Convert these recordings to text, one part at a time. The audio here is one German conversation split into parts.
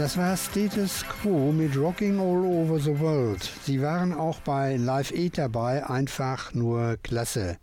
Das war Status Quo mit Rocking All Over the World. Sie waren auch bei Live Aid dabei, einfach nur klasse.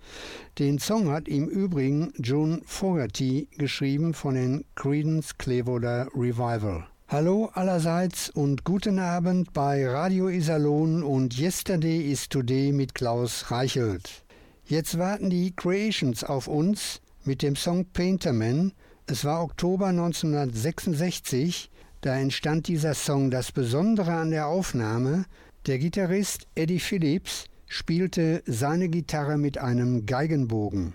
Den Song hat im Übrigen June Fogerty geschrieben von den Credence Clearwater Revival. Hallo allerseits und guten Abend bei Radio Iserlohn und Yesterday is Today mit Klaus Reichelt. Jetzt warten die Creations auf uns mit dem Song Painterman. Es war Oktober 1966 da entstand dieser Song. Das Besondere an der Aufnahme, der Gitarrist Eddie Phillips spielte seine Gitarre mit einem Geigenbogen.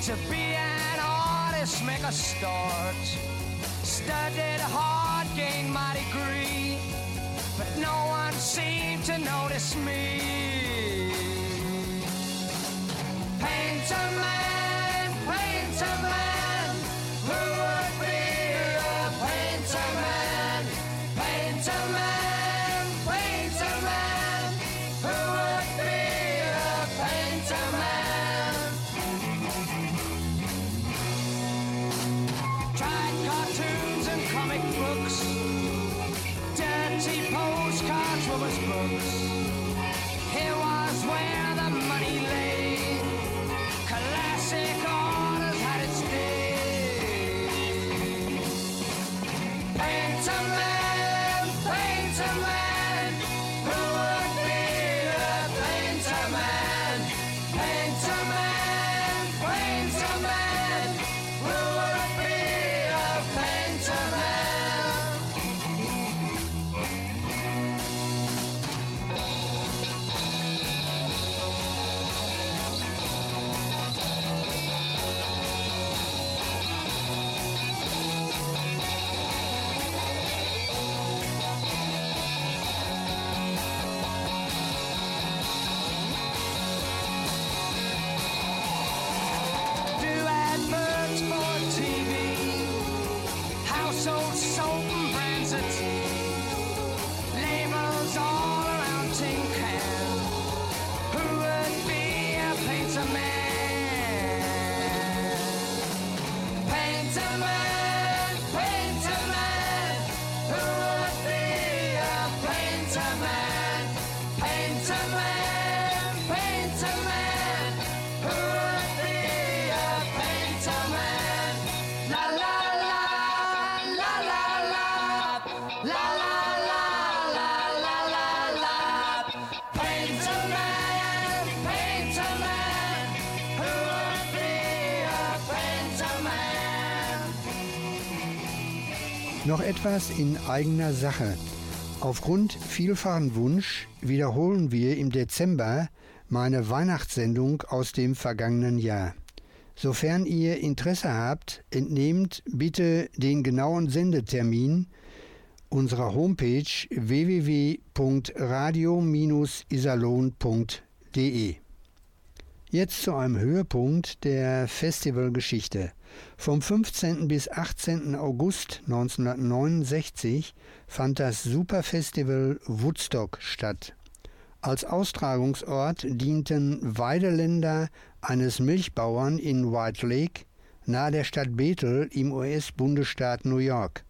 to be an artist, make a start. Studied hard, gained my degree. But no one seemed to notice me. Painter man, Noch etwas in eigener Sache. Aufgrund vielfachen Wunsch wiederholen wir im Dezember meine Weihnachtssendung aus dem vergangenen Jahr. Sofern ihr Interesse habt, entnehmt bitte den genauen Sendetermin unserer Homepage www.radio-isalon.de. Jetzt zu einem Höhepunkt der Festivalgeschichte. Vom 15. bis 18. August 1969 fand das Superfestival Woodstock statt. Als Austragungsort dienten Weideländer eines Milchbauern in White Lake nahe der Stadt Bethel im US-Bundesstaat New York,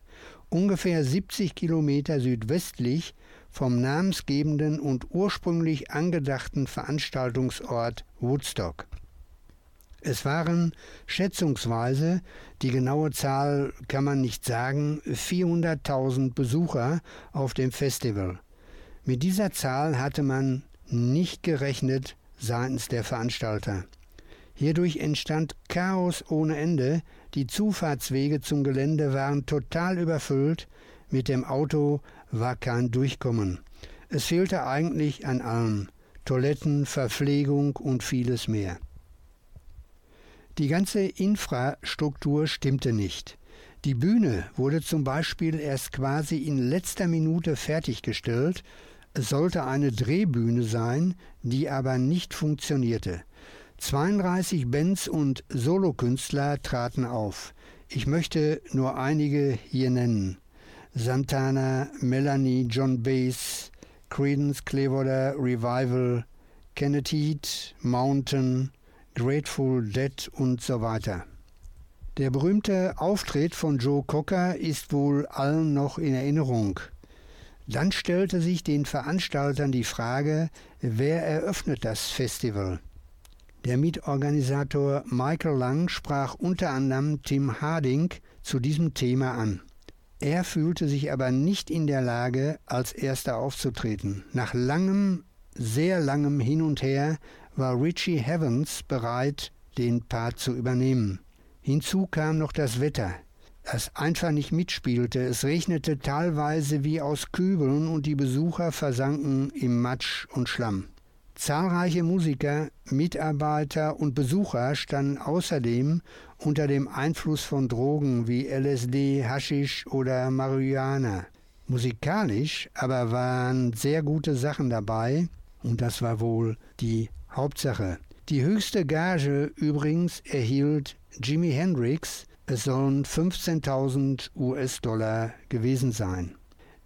ungefähr 70 Kilometer südwestlich vom namensgebenden und ursprünglich angedachten Veranstaltungsort Woodstock. Es waren schätzungsweise, die genaue Zahl kann man nicht sagen, 400.000 Besucher auf dem Festival. Mit dieser Zahl hatte man nicht gerechnet seitens der Veranstalter. Hierdurch entstand Chaos ohne Ende, die Zufahrtswege zum Gelände waren total überfüllt, mit dem Auto war kein Durchkommen. Es fehlte eigentlich an allem Toiletten, Verpflegung und vieles mehr. Die ganze Infrastruktur stimmte nicht. Die Bühne wurde zum Beispiel erst quasi in letzter Minute fertiggestellt. Es sollte eine Drehbühne sein, die aber nicht funktionierte. 32 Bands und Solokünstler traten auf. Ich möchte nur einige hier nennen. Santana, Melanie, John Bass, Creedence Clearwater Revival, Kenneth Heat, Mountain, Grateful Dead und so weiter. Der berühmte Auftritt von Joe Cocker ist wohl allen noch in Erinnerung. Dann stellte sich den Veranstaltern die Frage, wer eröffnet das Festival? Der Mitorganisator Michael Lang sprach unter anderem Tim Harding zu diesem Thema an. Er fühlte sich aber nicht in der Lage, als erster aufzutreten. Nach langem, sehr langem Hin und Her war Richie Heavens bereit, den Part zu übernehmen. Hinzu kam noch das Wetter, das einfach nicht mitspielte. Es regnete teilweise wie aus Kübeln und die Besucher versanken im Matsch und Schlamm. Zahlreiche Musiker, Mitarbeiter und Besucher standen außerdem unter dem Einfluss von Drogen wie LSD, Haschisch oder Marihuana. Musikalisch aber waren sehr gute Sachen dabei und das war wohl die Hauptsache. Die höchste Gage übrigens erhielt Jimi Hendrix, es sollen 15.000 US-Dollar gewesen sein.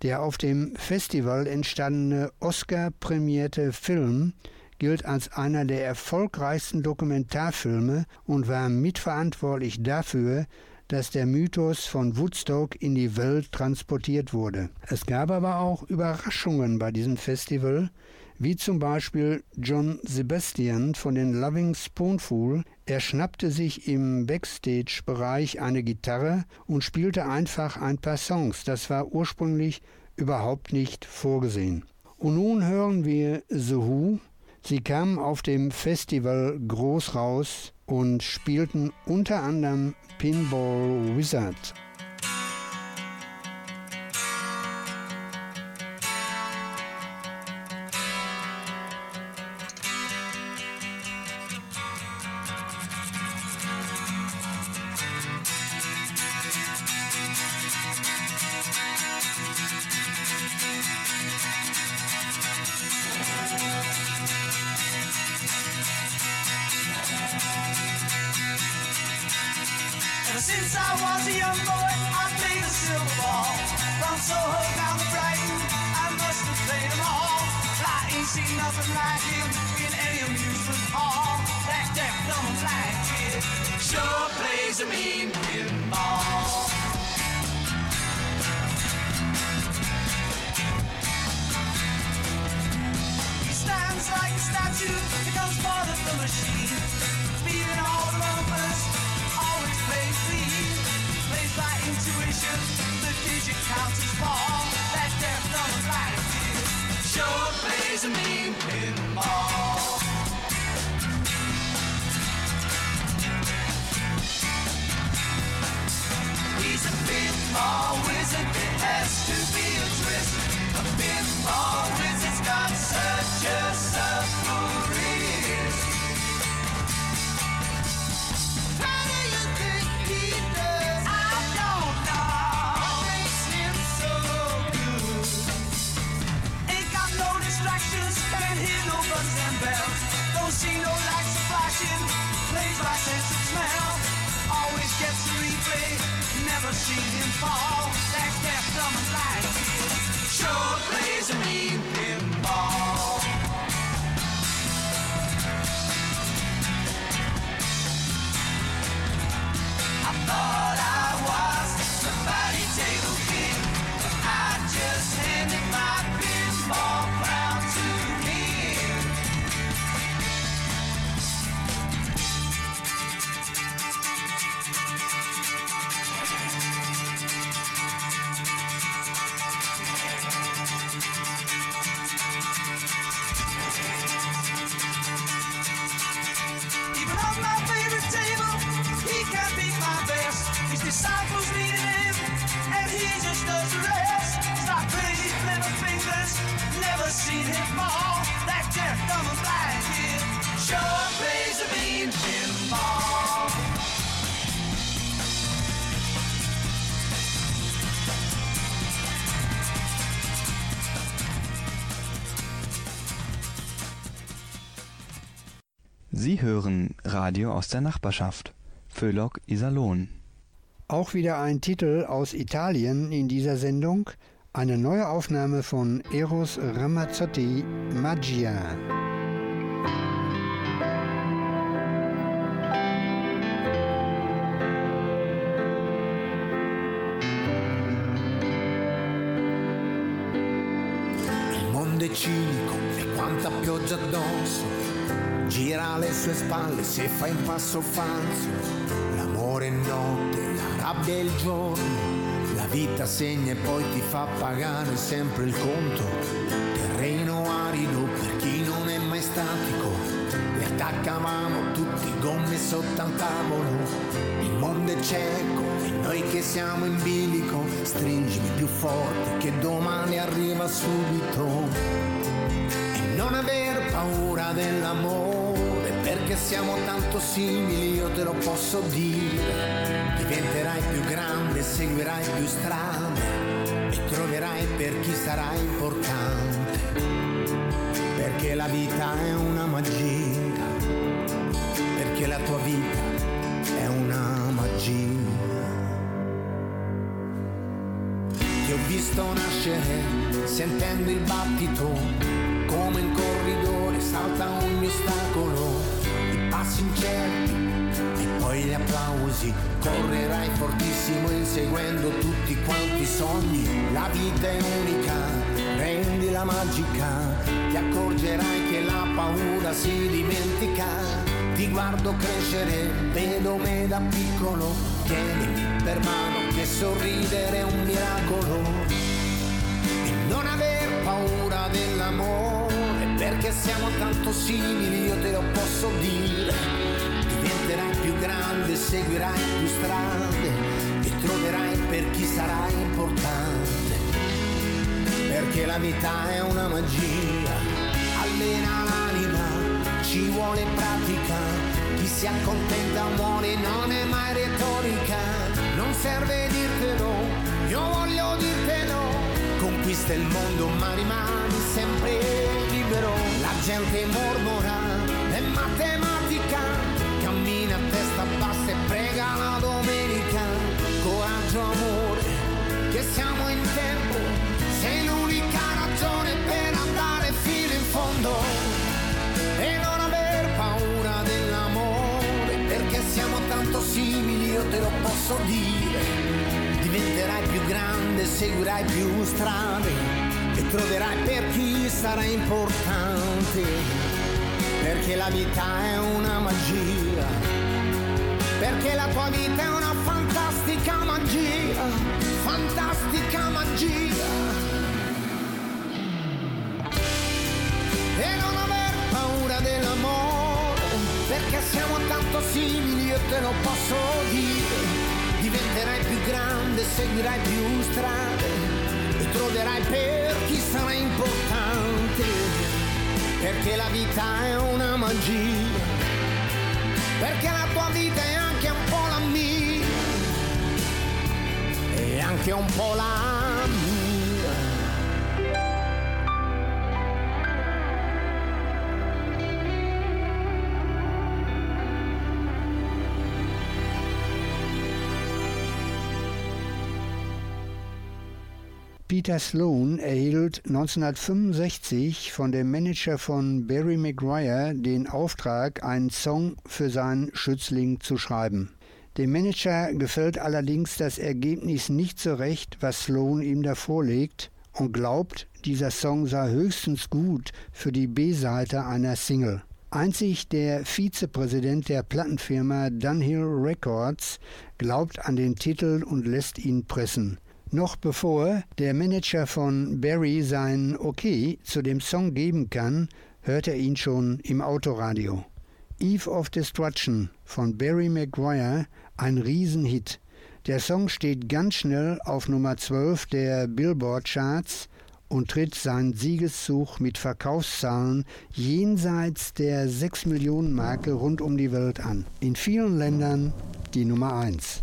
Der auf dem Festival entstandene Oscar-prämierte Film gilt als einer der erfolgreichsten Dokumentarfilme und war mitverantwortlich dafür, dass der Mythos von Woodstock in die Welt transportiert wurde. Es gab aber auch Überraschungen bei diesem Festival, wie zum Beispiel John Sebastian von den Loving Spoonful. Er schnappte sich im Backstage-Bereich eine Gitarre und spielte einfach ein paar Songs. Das war ursprünglich überhaupt nicht vorgesehen. Und nun hören wir The Who. Sie kamen auf dem Festival groß raus und spielten unter anderem Pinball Wizard. splashes the smell. Always gets a replay, never seen him fall. That's their summer life. Sure plays a mean. Hören Radio aus der Nachbarschaft. Föhlock Iserlohn. Auch wieder ein Titel aus Italien in dieser Sendung. Eine neue Aufnahme von Eros Ramazzotti, Magia. Il mondo è cinico e quanta pioggia addosso. Gira alle sue spalle se fa in passo falso. L'amore è notte, la rabbia è il giorno. La vita segna e poi ti fa pagare sempre il conto. Terreno arido per chi non è mai statico. E attaccavamo tutti gomme sotto al tavolo. Il mondo è cieco e noi che siamo in bilico. Stringimi più forte che domani arriva subito. E non aver paura dell'amore, perché siamo tanto simili, io te lo posso dire. Diventerai più grande, seguirai più strade e troverai per chi sarà importante. Perché la vita è una magia, perché la tua vita è una magia. Ti ho visto nascere sentendo il battito, come in corridore salta ogni ostacolo, passi incerti e poi gli applausi, correrai fortissimo inseguendo tutti quanti i sogni, la vita è unica, rendila magica, ti accorgerai che la paura si dimentica. Ti guardo crescere, vedo me da piccolo, tienimi per mano che sorridere è un miracolo. E non aver paura dell'amore, perché siamo tanto simili, io te lo posso dire. Diventerai più grande, seguirai più strade e troverai per chi sarà importante. Perché la vita è una magia, allena l'anima, ci vuole pratica. Chi si accontenta muore, non è mai retorica, non serve dirtelo, io voglio dirtelo. Conquista il mondo ma rimani sempre libero. La gente mormora, è matematica, cammina a testa bassa e prega la domenica. Coraggio, amore, che siamo in tempo, sei l'unica ragione per andare fino in fondo e non aver paura dell'amore perché siamo tanto simili io te lo posso dire diventerai più grande seguirai più strade troverai per chi sarà importante perché la vita è una magia perché la tua vita è una fantastica magia fantastica magia e non aver paura dell'amore, perché siamo tanto simili, io te lo posso dire. Diventerai più grande, seguirai più strade troverai per chi sarà importante, perché la vita è una magia, perché la tua vita è anche un po' la mia, e anche un po' la Peter Sloan erhielt 1965 von dem Manager von Barry Maguire den Auftrag, einen Song für seinen Schützling zu schreiben. Dem Manager gefällt allerdings das Ergebnis nicht so recht, was Sloan ihm da vorlegt, und glaubt, dieser Song sei höchstens gut für die B-Seite einer Single. Einzig der Vizepräsident der Plattenfirma Dunhill Records glaubt an den Titel und lässt ihn pressen. Noch bevor der Manager von Barry sein Okay zu dem Song geben kann, hört er ihn schon im Autoradio. Eve of Destruction von Barry Maguire, ein Riesenhit. Der Song steht ganz schnell auf Nummer 12 der Billboard-Charts und tritt seinen Siegeszug mit Verkaufszahlen jenseits der 6 Millionen Marke rund um die Welt an. In vielen Ländern die Nummer 1.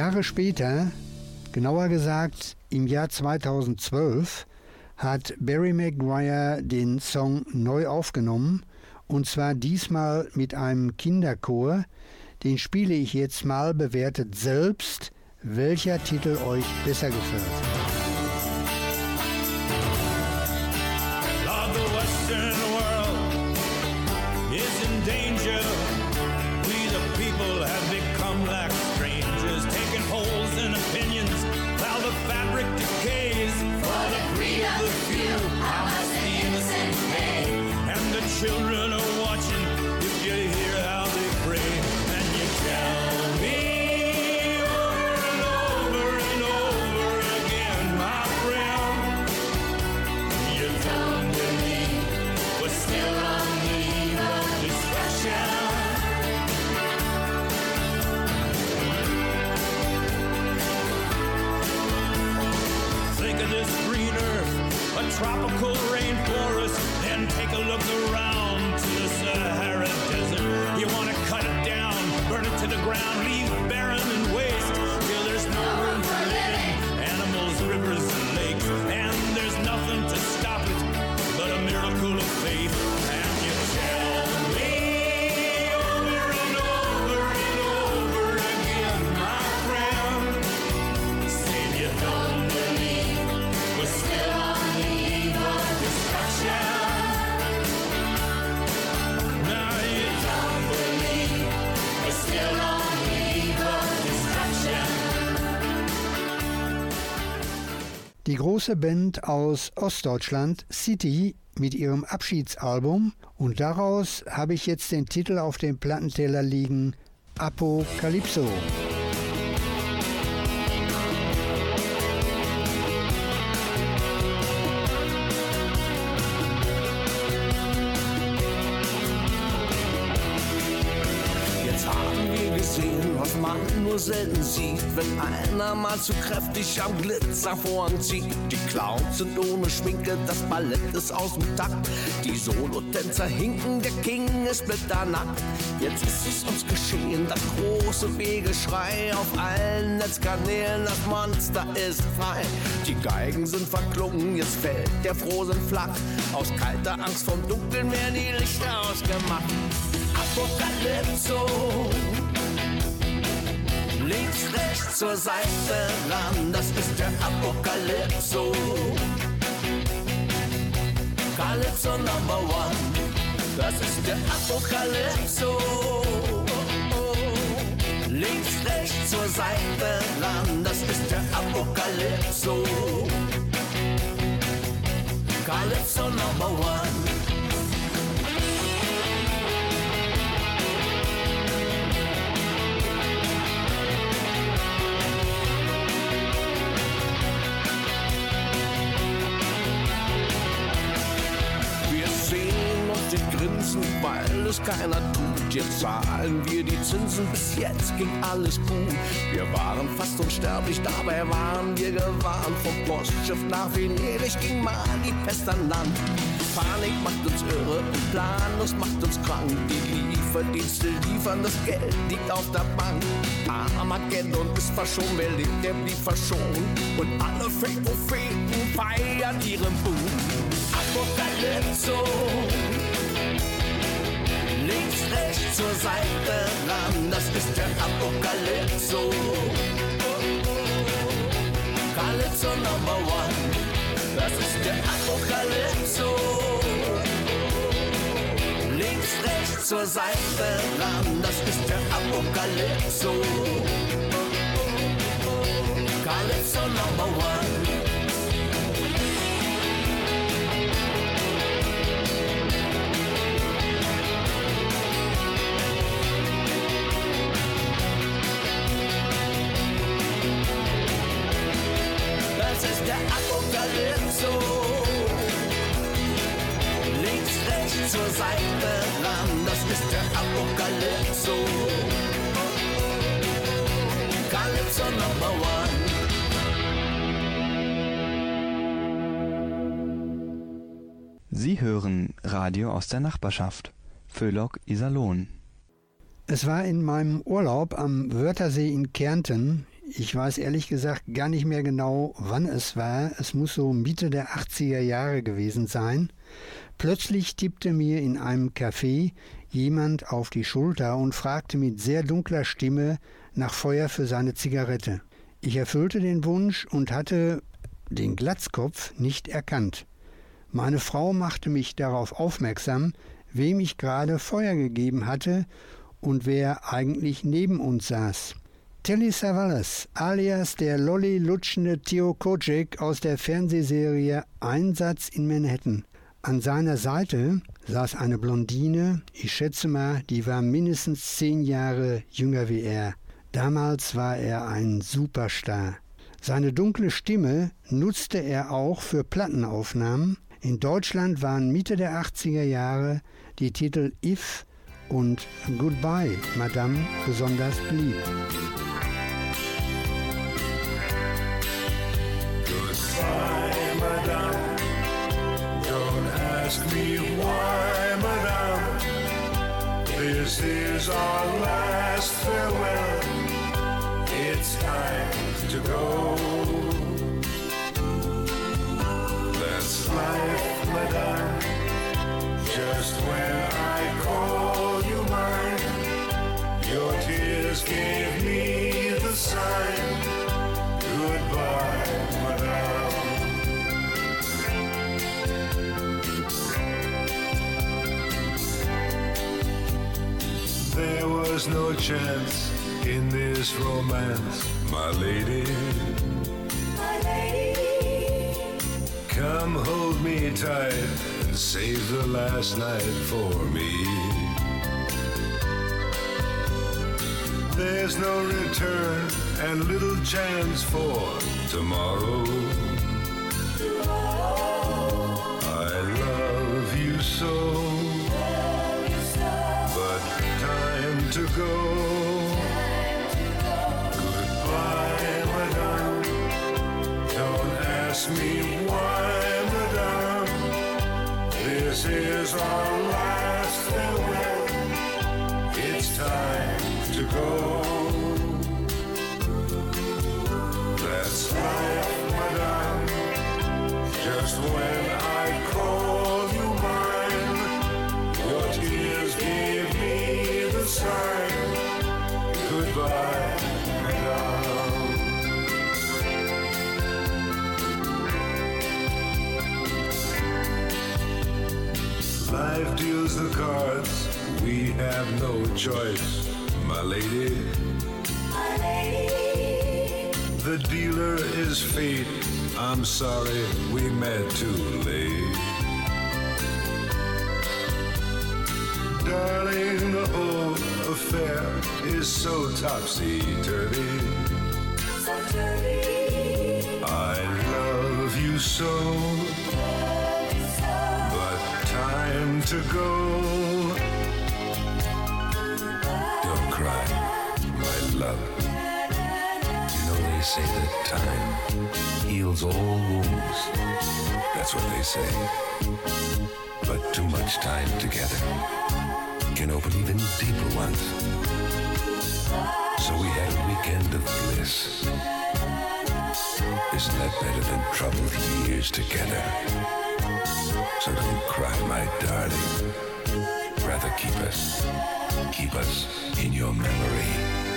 Jahre später, genauer gesagt im Jahr 2012, hat Barry Maguire den Song neu aufgenommen und zwar diesmal mit einem Kinderchor. Den spiele ich jetzt mal bewertet selbst, welcher Titel euch besser gefällt. große Band aus Ostdeutschland City mit ihrem Abschiedsalbum und daraus habe ich jetzt den Titel auf dem Plattenteller liegen Apokalypso. Selten sieht, wenn einer mal zu kräftig am Glitzervorhang zieht. Die Clowns sind ohne Schminke, das Ballett ist aus dem Takt. Die Solotänzer hinken, der King ist splitternackt. Jetzt ist es uns geschehen, das große Wegeschrei auf allen Netzkanälen, das Monster ist frei. Die Geigen sind verklungen, jetzt fällt der Frohsinn flach. Aus kalter Angst vom Dunkeln werden die Lichter ausgemacht. Apokalypso. Links, rechts, zur Seite ran, das ist der Apokalypso. Calypso Number One, das ist der Apokalypso. Links, rechts, zur Seite ran, das ist der Apokalypso. Calypso Number One. Grinsen, weil es keiner tut. Jetzt zahlen wir die Zinsen, bis jetzt ging alles gut. Wir waren fast unsterblich, dabei waren wir gewarnt. Vom Postschiff nach Venedig ging mal die Pest an Land. Panik macht uns irre und planlos macht uns krank. Die Lieferdienste liefern, das Geld liegt auf der Bank. Armageddon ist verschont, wer lebt, der blieb verschont. Und alle Fake-Propheten feiern ihren Boom. Apokalypso. Links, rechts, zur Seite ran, das ist der Apokalypso. Calypso Number One, das ist der Apokalypso. Links, rechts, zur Seite ran, das ist der Apokalypso. Calypso Number One. Der Apokalypso. Links, rechts, zur Seite ran, das ist der Apokalypso. Calypso Number One. Sie hören Radio aus der Nachbarschaft. Föhlock Iserlohn. Es war in meinem Urlaub am Wörthersee in Kärnten. Ich weiß ehrlich gesagt gar nicht mehr genau, wann es war. Es muss so Mitte der 80er Jahre gewesen sein. Plötzlich tippte mir in einem Café jemand auf die Schulter und fragte mit sehr dunkler Stimme nach Feuer für seine Zigarette. Ich erfüllte den Wunsch und hatte den Glatzkopf nicht erkannt. Meine Frau machte mich darauf aufmerksam, wem ich gerade Feuer gegeben hatte und wer eigentlich neben uns saß. Telly Savalas, alias der Lolli lutschende Theo Kocek aus der Fernsehserie Einsatz in Manhattan. An seiner Seite saß eine Blondine, ich schätze mal, die war mindestens zehn Jahre jünger wie er. Damals war er ein Superstar. Seine dunkle Stimme nutzte er auch für Plattenaufnahmen. In Deutschland waren Mitte der 80er Jahre die Titel If und Goodbye, Madame besonders beliebt. Goodbye, madame. Don't ask me why, madame. This is our last farewell. It's time to go. That's life, madame. Just when I call your tears gave me the sign. Goodbye, madame. There was no chance in this romance, my lady. Come hold me tight and save the last night for me. There's no return and little chance for tomorrow. I love you so, but time to go. Goodbye, madame. Don't ask me why, madame. This is our last farewell. It's time to go. When I call you mine, your tears give me the sign. Goodbye, madame. Life deals the cards, we have no choice, my lady. The dealer is fate, I'm sorry we met too late. Darling, the whole affair is so topsy-turvy. I love you so, but time to go. Don't cry, my love. They say that time heals all wounds. That's what they say. But too much time together can open even deeper ones. So we had a weekend of bliss. Isn't that better than troubled years together? So don't cry, my darling. Rather keep us, keep us in your memory.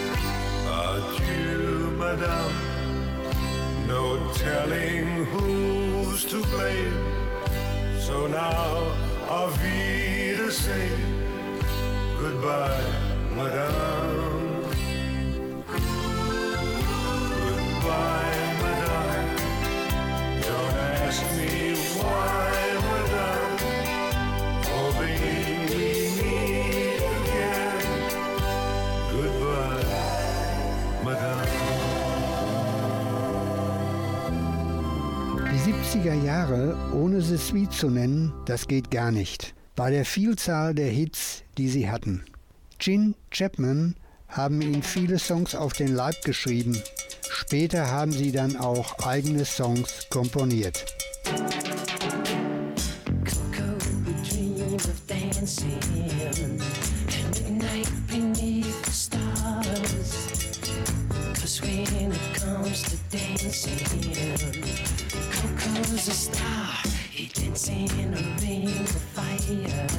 No telling who's to blame. So now, auf Wiedersehen. Goodbye, madame. 70er Jahre, ohne The Sweet zu nennen, das geht gar nicht. Bei der Vielzahl der Hits, die sie hatten. Gin Chapman haben ihnen viele Songs auf den Leib geschrieben. Später haben sie dann auch eigene Songs komponiert. A star. He dances in a ring of fire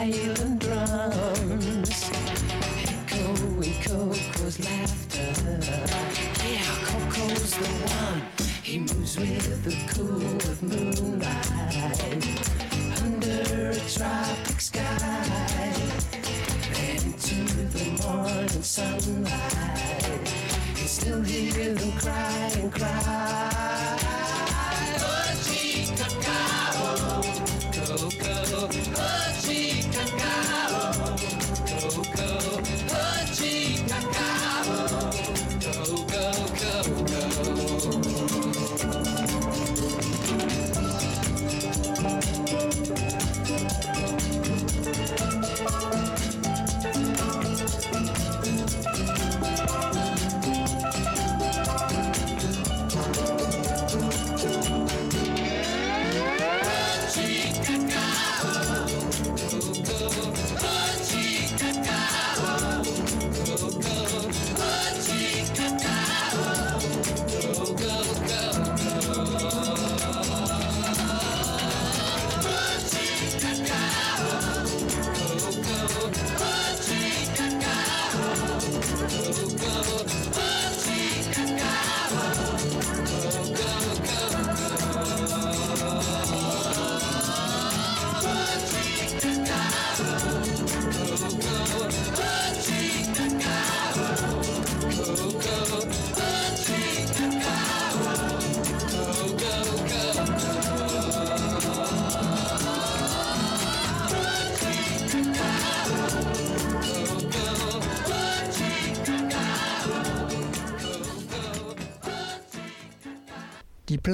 island drums, echoing Coco's laughter. Yeah, Coco's the one. He moves with the cool of moonlight under a tropic sky. And into the morning sunlight, you still hear them cry and cry.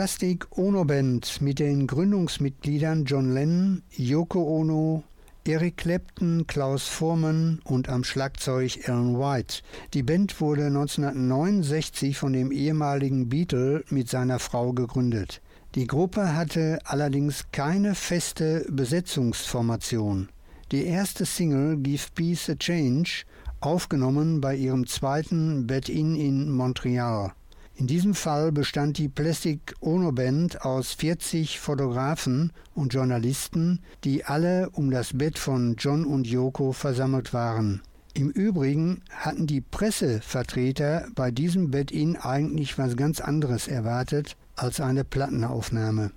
Die Plastik Ono Band mit den Gründungsmitgliedern John Lennon, Yoko Ono, Eric Clapton, Klaus Vormann und am Schlagzeug Alan White. Die Band wurde 1969 von dem ehemaligen Beatle mit seiner Frau gegründet. Die Gruppe hatte allerdings keine feste Besetzungsformation. Die erste Single Give Peace a Change, aufgenommen bei ihrem zweiten Bet-In in Montreal. In diesem Fall bestand die Plastic Ono Band aus 40 Fotografen und Journalisten, die alle um das Bett von John und Yoko versammelt waren. Im Übrigen hatten die Pressevertreter bei diesem Bet-In eigentlich was ganz anderes erwartet als eine Plattenaufnahme.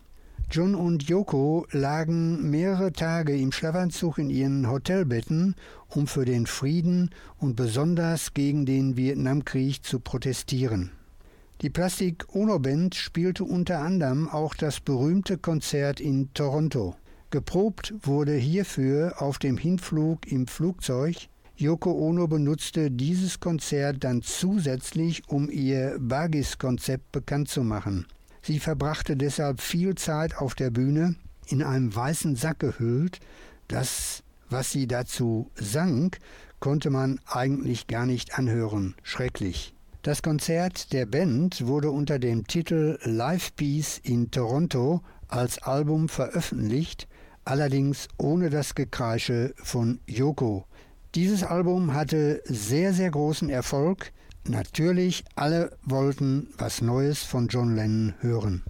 John und Yoko lagen mehrere Tage im Schlafanzug in ihren Hotelbetten, um für den Frieden und besonders gegen den Vietnamkrieg zu protestieren. Die Plastik Ono Band spielte unter anderem auch das berühmte Konzert in Toronto. Geprobt wurde hierfür auf dem Hinflug im Flugzeug. Yoko Ono benutzte dieses Konzert dann zusätzlich, um ihr Bagis-Konzept bekannt zu machen. Sie verbrachte deshalb viel Zeit auf der Bühne, in einem weißen Sack gehüllt. Das, was sie dazu sang, konnte man eigentlich gar nicht anhören. Schrecklich. Das Konzert der Band wurde unter dem Titel Live Peace in Toronto als Album veröffentlicht, allerdings ohne das Gekreische von Yoko. Dieses Album hatte sehr, sehr großen Erfolg. Natürlich, alle wollten was Neues von John Lennon hören.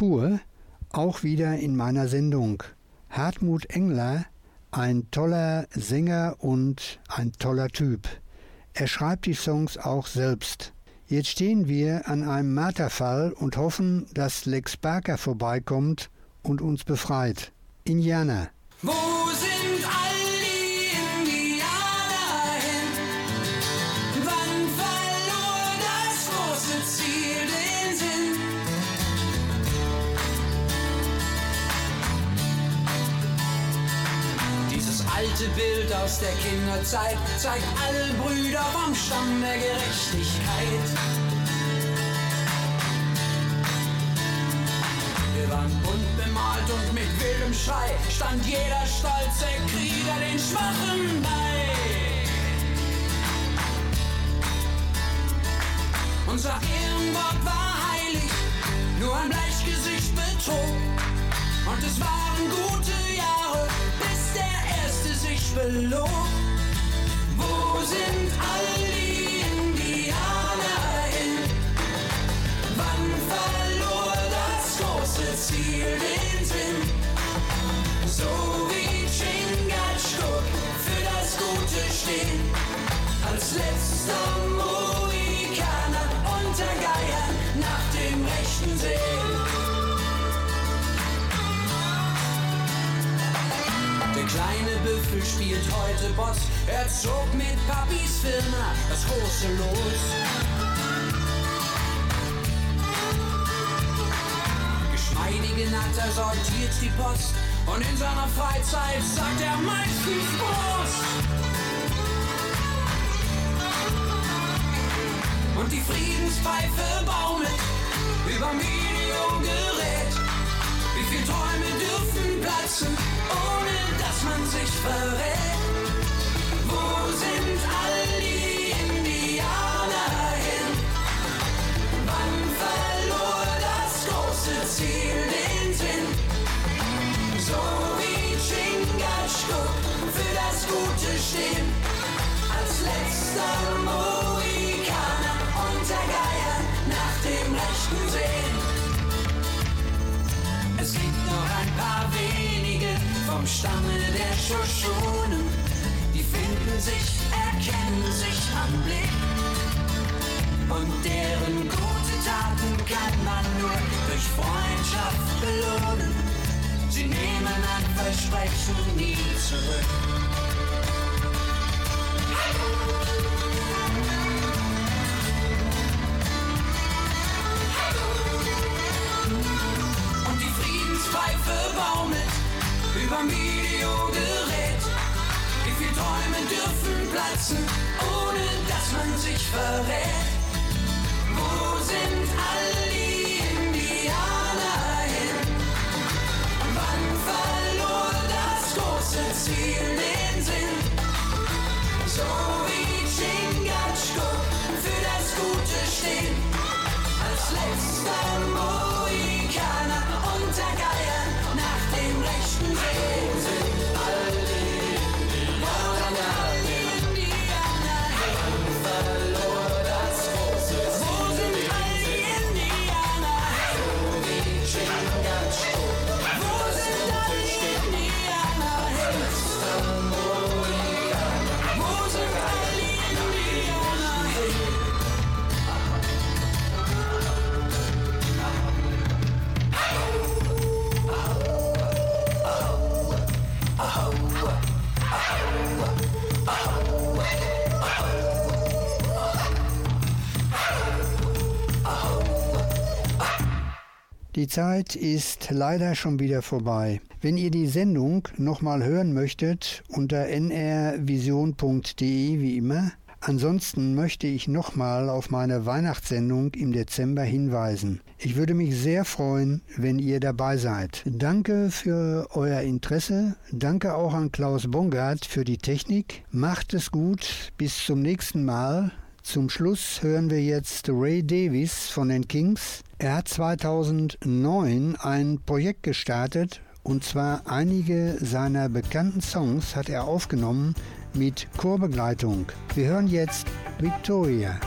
Pur, auch wieder in meiner Sendung. Hartmut Engler, ein toller Sänger und ein toller Typ. Er schreibt die Songs auch selbst. Jetzt stehen wir an einem Marterfall und hoffen, dass Lex Barker vorbeikommt und uns befreit. Indianer. Wo alte Bild aus der Kinderzeit zeigt alle Brüder vom Stamm der Gerechtigkeit. Wir waren bunt bemalt und mit wildem Schrei stand jeder stolze Krieger den Schwachen bei. Unser Ehrenwort war heilig, nur ein Bleichgesicht betrog. Und es waren gute Belog. Wo sind all die Indianer hin? Wann verlor das große Ziel den Sinn? So wie Chingachgook für das Gute stehen, als letzter Mohikaner kleine Büffel spielt heute Boss. Er zog mit Papis Firma das große Los. Geschmeidige Natter sortiert die Post und in seiner Freizeit sagt er meistens Prost. Und die Friedenspfeife baumelt überm Videogerät. Wie viele Träume platzen, ohne dass man sich verrät? Wo sind all die Indianer hin? Wann verlor das große Ziel den Sinn? So wie Chingachgook für das Gute stehen, als letzter Mohikaner unter Geiern nach dem Rechten sehen. Noch ein paar wenige vom Stamme der Shoshonen, die finden sich, erkennen sich am Blick. Und deren gute Taten kann man nur durch Freundschaft belohnen. Sie nehmen ein Versprechen nie zurück. Und überm Videogerät. Wie viele Träume dürfen platzen, ohne dass man sich verrät? Wo sind all die Indianer hin? Wann verlor das große Ziel den Sinn? So wie Chingachgook für das Gute stehen, als letzter Mohikaner Die Zeit ist leider schon wieder vorbei. Wenn ihr die Sendung nochmal hören möchtet, unter nrvision.de wie immer. Ansonsten möchte ich nochmal auf meine Weihnachtssendung im Dezember hinweisen. Ich würde mich sehr freuen, wenn ihr dabei seid. Danke für euer Interesse. Danke auch an Klaus Bongard für die Technik. Macht es gut. Bis zum nächsten Mal. Zum Schluss hören wir jetzt Ray Davis von den Kings. Er hat 2009 ein Projekt gestartet und zwar einige seiner bekannten Songs hat er aufgenommen mit Chorbegleitung. Wir hören jetzt Victoria.